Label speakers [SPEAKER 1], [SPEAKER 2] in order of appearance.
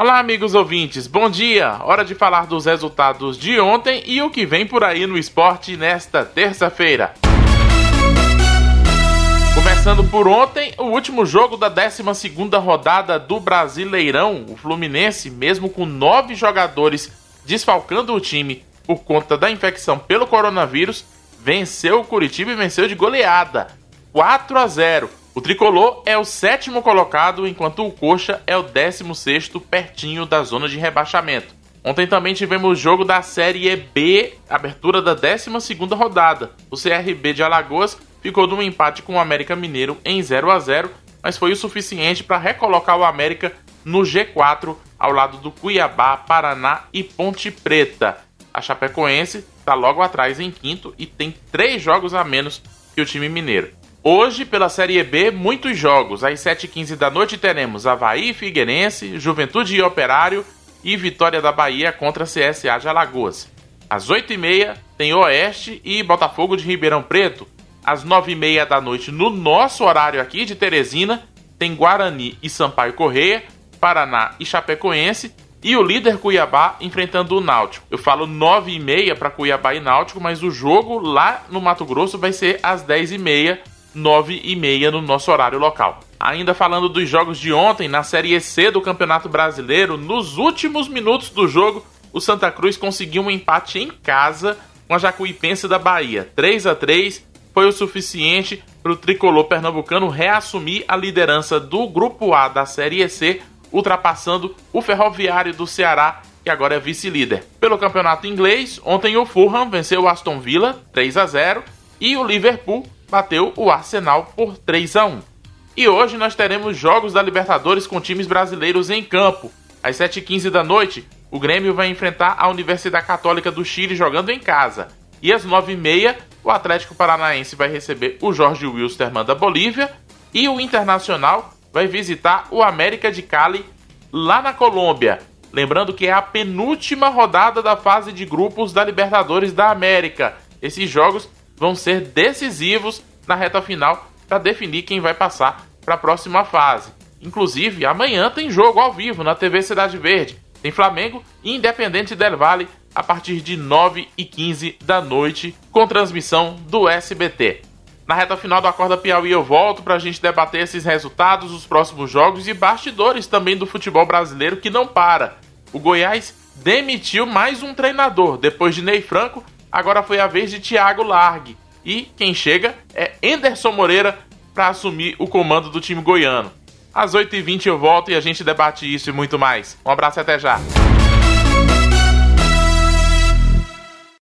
[SPEAKER 1] Olá, amigos ouvintes, bom dia! Hora de falar dos resultados de ontem e o que vem por aí no esporte nesta terça-feira. Começando por ontem, o último jogo da 12 rodada do Brasileirão, o Fluminense, mesmo com nove jogadores desfalcando o time por conta da infecção pelo coronavírus, venceu o Curitiba e venceu de goleada, 4 a 0. O tricolor é o sétimo colocado, enquanto o Coxa é o décimo sexto, pertinho da zona de rebaixamento. Ontem também tivemos o jogo da Série B, abertura da 12 rodada. O CRB de Alagoas ficou num empate com o América Mineiro em 0 a 0 mas foi o suficiente para recolocar o América no G4 ao lado do Cuiabá, Paraná e Ponte Preta. A Chapecoense está logo atrás em quinto e tem três jogos a menos que o time mineiro. Hoje, pela Série B, muitos jogos. Às 7h15 da noite teremos Havaí Figueirense, Juventude e Operário e Vitória da Bahia contra CSA de Alagoas. Às 8h30 tem Oeste e Botafogo de Ribeirão Preto. Às 9h30 da noite, no nosso horário aqui de Teresina, tem Guarani e Sampaio Correia, Paraná e Chapecoense e o líder Cuiabá enfrentando o Náutico. Eu falo 9h30 para Cuiabá e Náutico, mas o jogo lá no Mato Grosso vai ser às 10h30 9 e meia no nosso horário local. Ainda falando dos jogos de ontem, na Série C do Campeonato Brasileiro, nos últimos minutos do jogo, o Santa Cruz conseguiu um empate em casa com a Jacuipense da Bahia. 3 a 3 foi o suficiente para o tricolor pernambucano reassumir a liderança do Grupo A da Série C, ultrapassando o Ferroviário do Ceará, que agora é vice-líder. Pelo campeonato inglês, ontem o Fulham venceu o Aston Villa 3 a 0 e o Liverpool bateu o Arsenal por 3 a 1. E hoje nós teremos jogos da Libertadores com times brasileiros em campo. Às 7h15 da noite, o Grêmio vai enfrentar a Universidade Católica do Chile jogando em casa. E às 9h30, o Atlético Paranaense vai receber o Jorge Wilstermann da Bolívia. E o Internacional vai visitar o América de Cali lá na Colômbia. Lembrando que é a penúltima rodada da fase de grupos da Libertadores da América. Esses jogos vão ser decisivos na reta final para definir quem vai passar para a próxima fase. Inclusive, amanhã tem jogo ao vivo na TV Cidade Verde. Tem Flamengo e Independente Del Valle a partir de 9 e 15 da noite, com transmissão do SBT. Na reta final do Acorda Piauí eu volto para a gente debater esses resultados, os próximos jogos e bastidores também do futebol brasileiro que não para. O Goiás demitiu mais um treinador. Depois de Ney Franco, agora foi a vez de Thiago Largue. E quem chega é Enderson Moreira para assumir o comando do time goiano. Às 8h20 eu volto e a gente debate isso e muito mais. Um abraço e até já.